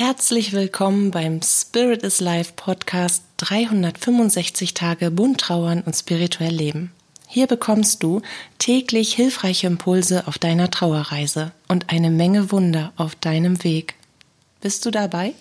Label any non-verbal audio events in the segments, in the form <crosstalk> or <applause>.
Herzlich willkommen beim Spirit is Life Podcast 365 Tage bunt trauern und spirituell leben. Hier bekommst du täglich hilfreiche Impulse auf deiner Trauerreise und eine Menge Wunder auf deinem Weg. Bist du dabei?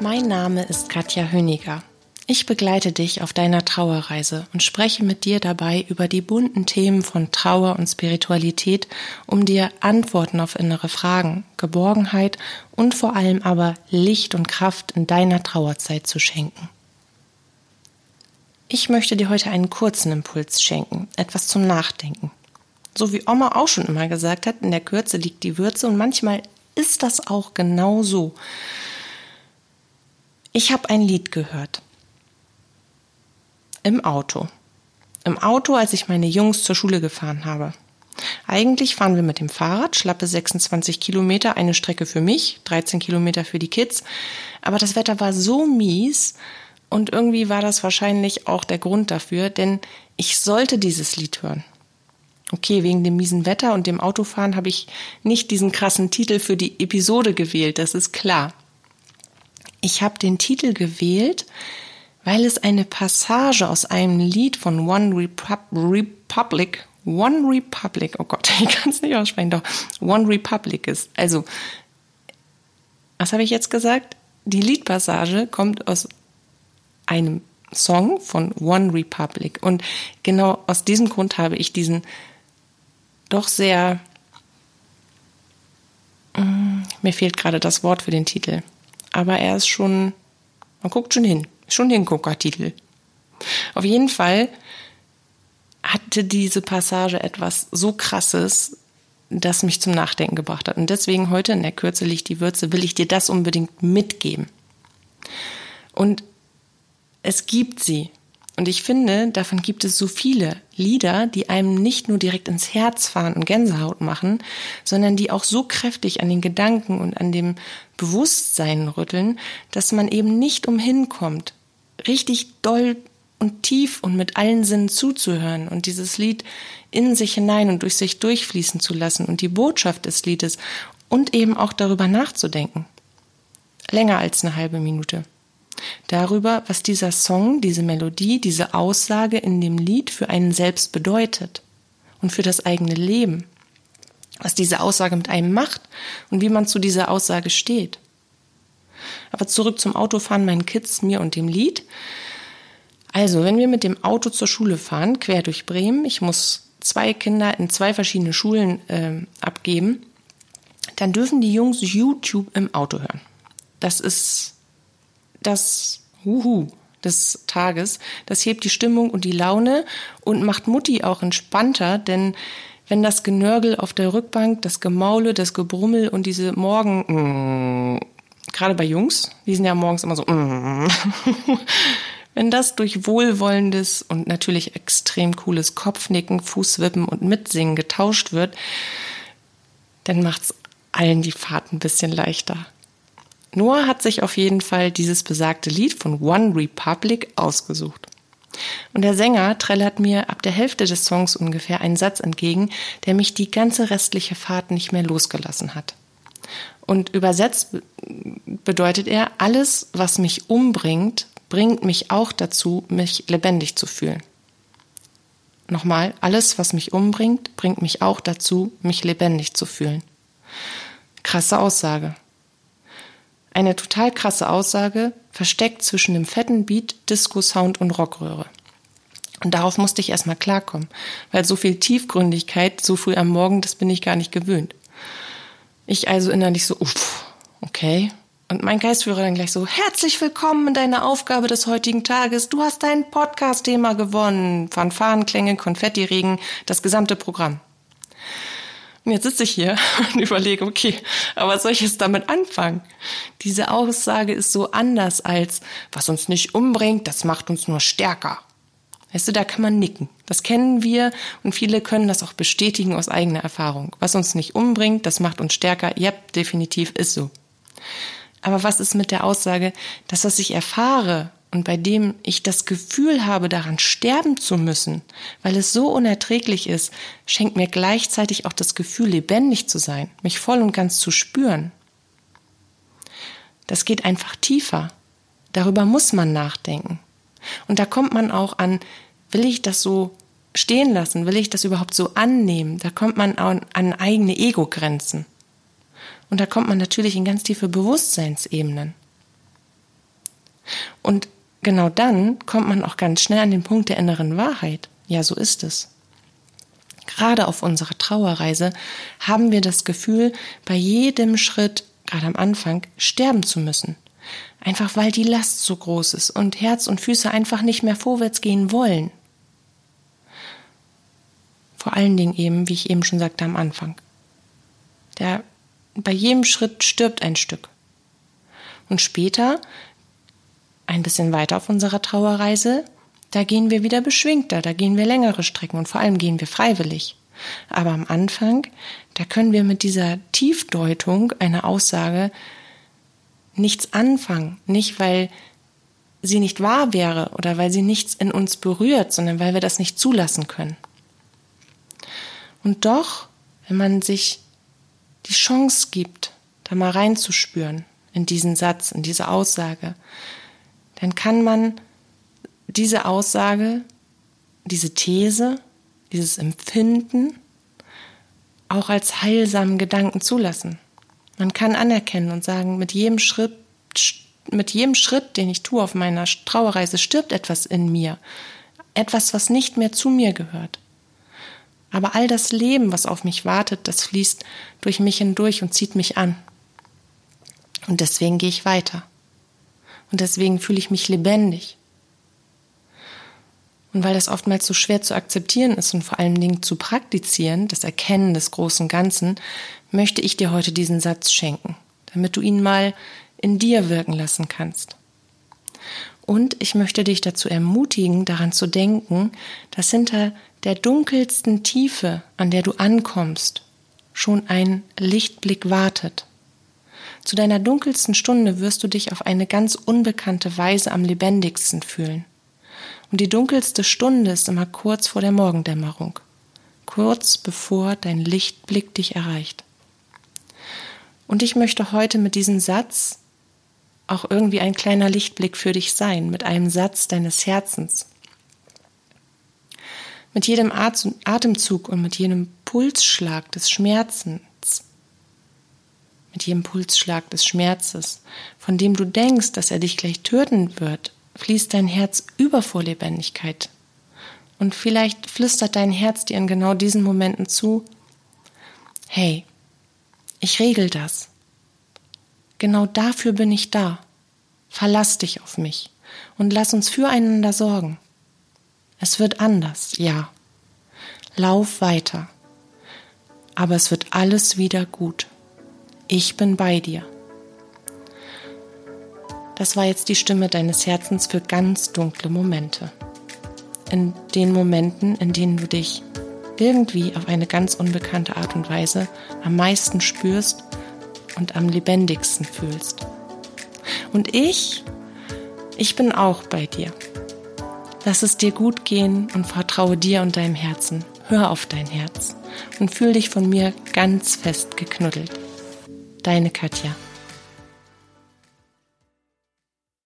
Mein Name ist Katja Höniger. Ich begleite dich auf deiner Trauerreise und spreche mit dir dabei über die bunten Themen von Trauer und Spiritualität, um dir Antworten auf innere Fragen, Geborgenheit und vor allem aber Licht und Kraft in deiner Trauerzeit zu schenken. Ich möchte dir heute einen kurzen Impuls schenken, etwas zum Nachdenken. So wie Oma auch schon immer gesagt hat, in der Kürze liegt die Würze und manchmal ist das auch genau so. Ich habe ein Lied gehört im Auto. Im Auto, als ich meine Jungs zur Schule gefahren habe. Eigentlich fahren wir mit dem Fahrrad, schlappe 26 Kilometer, eine Strecke für mich, 13 Kilometer für die Kids. Aber das Wetter war so mies und irgendwie war das wahrscheinlich auch der Grund dafür, denn ich sollte dieses Lied hören. Okay, wegen dem miesen Wetter und dem Autofahren habe ich nicht diesen krassen Titel für die Episode gewählt, das ist klar. Ich habe den Titel gewählt, weil es eine Passage aus einem Lied von One Repub Republic, One Republic, oh Gott, <laughs> ich kann es nicht aussprechen, doch One Republic ist. Also, was habe ich jetzt gesagt? Die Liedpassage kommt aus einem Song von One Republic. Und genau aus diesem Grund habe ich diesen doch sehr, mm, mir fehlt gerade das Wort für den Titel, aber er ist schon, man guckt schon hin. Schon den Hinguckertitel. Auf jeden Fall hatte diese Passage etwas so krasses, das mich zum Nachdenken gebracht hat. Und deswegen heute in der Kürze liegt die Würze, will ich dir das unbedingt mitgeben. Und es gibt sie. Und ich finde, davon gibt es so viele Lieder, die einem nicht nur direkt ins Herz fahren und Gänsehaut machen, sondern die auch so kräftig an den Gedanken und an dem Bewusstsein rütteln, dass man eben nicht umhin kommt, richtig doll und tief und mit allen Sinnen zuzuhören und dieses Lied in sich hinein und durch sich durchfließen zu lassen und die Botschaft des Liedes und eben auch darüber nachzudenken. Länger als eine halbe Minute. Darüber, was dieser Song, diese Melodie, diese Aussage in dem Lied für einen selbst bedeutet und für das eigene Leben. Was diese Aussage mit einem macht und wie man zu dieser Aussage steht. Aber zurück zum Autofahren, meinen Kids, mir und dem Lied. Also, wenn wir mit dem Auto zur Schule fahren, quer durch Bremen, ich muss zwei Kinder in zwei verschiedene Schulen äh, abgeben, dann dürfen die Jungs YouTube im Auto hören. Das ist das Huhu des Tages. Das hebt die Stimmung und die Laune und macht Mutti auch entspannter, denn wenn das Genörgel auf der Rückbank, das Gemaule, das Gebrummel und diese Morgen gerade bei Jungs, die sind ja morgens immer so, mm. <laughs> wenn das durch wohlwollendes und natürlich extrem cooles Kopfnicken, Fußwippen und Mitsingen getauscht wird, dann macht's allen die Fahrt ein bisschen leichter. Noah hat sich auf jeden Fall dieses besagte Lied von One Republic ausgesucht. Und der Sänger trällert mir ab der Hälfte des Songs ungefähr einen Satz entgegen, der mich die ganze restliche Fahrt nicht mehr losgelassen hat. Und übersetzt bedeutet er, alles, was mich umbringt, bringt mich auch dazu, mich lebendig zu fühlen. Nochmal, alles, was mich umbringt, bringt mich auch dazu, mich lebendig zu fühlen. Krasse Aussage. Eine total krasse Aussage, versteckt zwischen dem fetten Beat, Disco-Sound und Rockröhre. Und darauf musste ich erstmal klarkommen, weil so viel Tiefgründigkeit so früh am Morgen, das bin ich gar nicht gewöhnt. Ich also innerlich so, uff, okay. Und mein Geistführer dann gleich so, herzlich willkommen in deiner Aufgabe des heutigen Tages. Du hast dein Podcast-Thema gewonnen. Fanfarenklänge, Konfettiregen, das gesamte Programm. Und jetzt sitze ich hier <laughs> und überlege, okay, aber was soll ich jetzt damit anfangen? Diese Aussage ist so anders als, was uns nicht umbringt, das macht uns nur stärker. Weißt du, da kann man nicken. Das kennen wir und viele können das auch bestätigen aus eigener Erfahrung. Was uns nicht umbringt, das macht uns stärker. Ja, definitiv ist so. Aber was ist mit der Aussage, das, was ich erfahre und bei dem ich das Gefühl habe, daran sterben zu müssen, weil es so unerträglich ist, schenkt mir gleichzeitig auch das Gefühl, lebendig zu sein, mich voll und ganz zu spüren. Das geht einfach tiefer. Darüber muss man nachdenken. Und da kommt man auch an, will ich das so stehen lassen? Will ich das überhaupt so annehmen? Da kommt man an, an eigene Ego-Grenzen. Und da kommt man natürlich in ganz tiefe Bewusstseinsebenen. Und genau dann kommt man auch ganz schnell an den Punkt der inneren Wahrheit. Ja, so ist es. Gerade auf unserer Trauerreise haben wir das Gefühl, bei jedem Schritt, gerade am Anfang, sterben zu müssen. Einfach weil die Last so groß ist und Herz und Füße einfach nicht mehr vorwärts gehen wollen. Vor allen Dingen eben, wie ich eben schon sagte am Anfang. Der, bei jedem Schritt stirbt ein Stück. Und später, ein bisschen weiter auf unserer Trauerreise, da gehen wir wieder beschwingter, da gehen wir längere Strecken und vor allem gehen wir freiwillig. Aber am Anfang, da können wir mit dieser Tiefdeutung einer Aussage nichts anfangen. Nicht, weil sie nicht wahr wäre oder weil sie nichts in uns berührt, sondern weil wir das nicht zulassen können. Und doch, wenn man sich die Chance gibt, da mal reinzuspüren in diesen Satz, in diese Aussage, dann kann man diese Aussage, diese These, dieses Empfinden auch als heilsamen Gedanken zulassen. Man kann anerkennen und sagen, mit jedem Schritt, mit jedem Schritt, den ich tue auf meiner Trauerreise, stirbt etwas in mir. Etwas, was nicht mehr zu mir gehört. Aber all das Leben, was auf mich wartet, das fließt durch mich hindurch und zieht mich an. Und deswegen gehe ich weiter. Und deswegen fühle ich mich lebendig. Und weil das oftmals so schwer zu akzeptieren ist und vor allen Dingen zu praktizieren, das Erkennen des großen Ganzen, möchte ich dir heute diesen Satz schenken, damit du ihn mal in dir wirken lassen kannst. Und ich möchte dich dazu ermutigen, daran zu denken, dass hinter der dunkelsten Tiefe, an der du ankommst, schon ein Lichtblick wartet. Zu deiner dunkelsten Stunde wirst du dich auf eine ganz unbekannte Weise am lebendigsten fühlen. Und die dunkelste Stunde ist immer kurz vor der Morgendämmerung, kurz bevor dein Lichtblick dich erreicht. Und ich möchte heute mit diesem Satz auch irgendwie ein kleiner Lichtblick für dich sein, mit einem Satz deines Herzens. Mit jedem Atemzug und mit jedem Pulsschlag des Schmerzens, mit jedem Pulsschlag des Schmerzes, von dem du denkst, dass er dich gleich töten wird, fließt dein Herz über vor Lebendigkeit. Und vielleicht flüstert dein Herz dir in genau diesen Momenten zu, hey, ich regel das. Genau dafür bin ich da. Verlass dich auf mich und lass uns füreinander sorgen. Es wird anders, ja. Lauf weiter. Aber es wird alles wieder gut. Ich bin bei dir. Das war jetzt die Stimme deines Herzens für ganz dunkle Momente. In den Momenten, in denen du dich irgendwie auf eine ganz unbekannte Art und Weise am meisten spürst und am lebendigsten fühlst. Und ich, ich bin auch bei dir. Lass es dir gut gehen und vertraue dir und deinem Herzen. Hör auf dein Herz und fühl dich von mir ganz fest geknuddelt. Deine Katja.